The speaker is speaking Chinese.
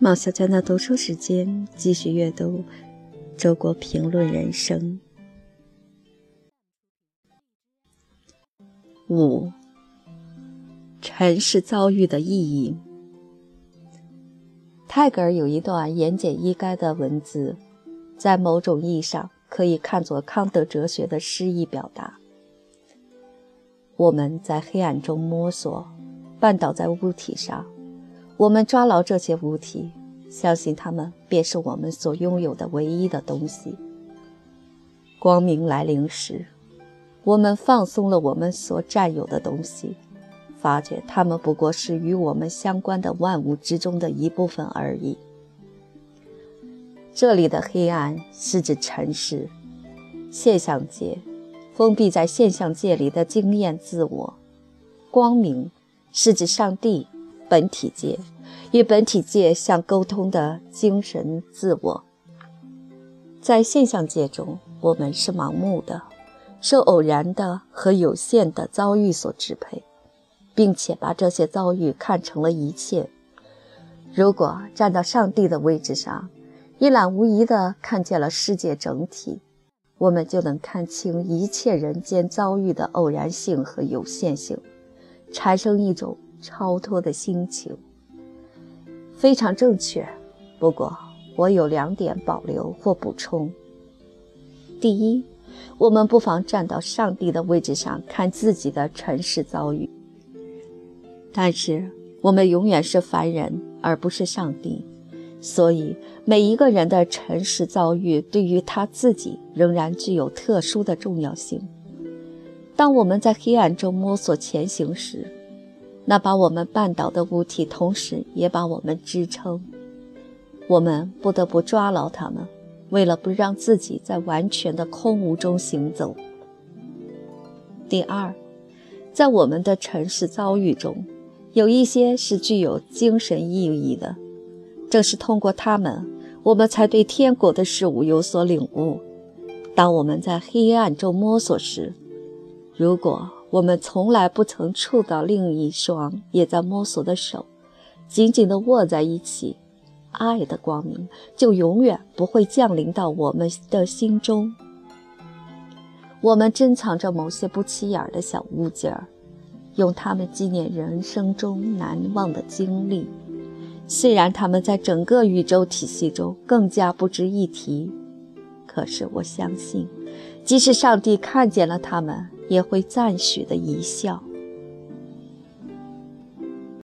冒小娟的读书时间，继续阅读周国评论人生。五，尘世遭遇的意义。泰戈尔有一段言简意赅的文字，在某种意义上可以看作康德哲学的诗意表达。我们在黑暗中摸索，绊倒在物体上。我们抓牢这些物体，相信它们便是我们所拥有的唯一的东西。光明来临时，我们放松了我们所占有的东西，发觉它们不过是与我们相关的万物之中的一部分而已。这里的黑暗是指尘世、现象界，封闭在现象界里的经验自我；光明是指上帝。本体界与本体界相沟通的精神自我，在现象界中，我们是盲目的，受偶然的和有限的遭遇所支配，并且把这些遭遇看成了一切。如果站到上帝的位置上，一览无遗地看见了世界整体，我们就能看清一切人间遭遇的偶然性和有限性，产生一种。超脱的心情非常正确，不过我有两点保留或补充。第一，我们不妨站到上帝的位置上看自己的尘世遭遇，但是我们永远是凡人，而不是上帝，所以每一个人的尘世遭遇对于他自己仍然具有特殊的重要性。当我们在黑暗中摸索前行时，那把我们绊倒的物体，同时也把我们支撑。我们不得不抓牢它们，为了不让自己在完全的空无中行走。第二，在我们的尘世遭遇中，有一些是具有精神意义的。正是通过它们，我们才对天国的事物有所领悟。当我们在黑暗中摸索时，如果……我们从来不曾触到另一双也在摸索的手，紧紧地握在一起，爱的光明就永远不会降临到我们的心中。我们珍藏着某些不起眼的小物件儿，用它们纪念人生中难忘的经历，虽然它们在整个宇宙体系中更加不值一提，可是我相信，即使上帝看见了它们。也会赞许的一笑。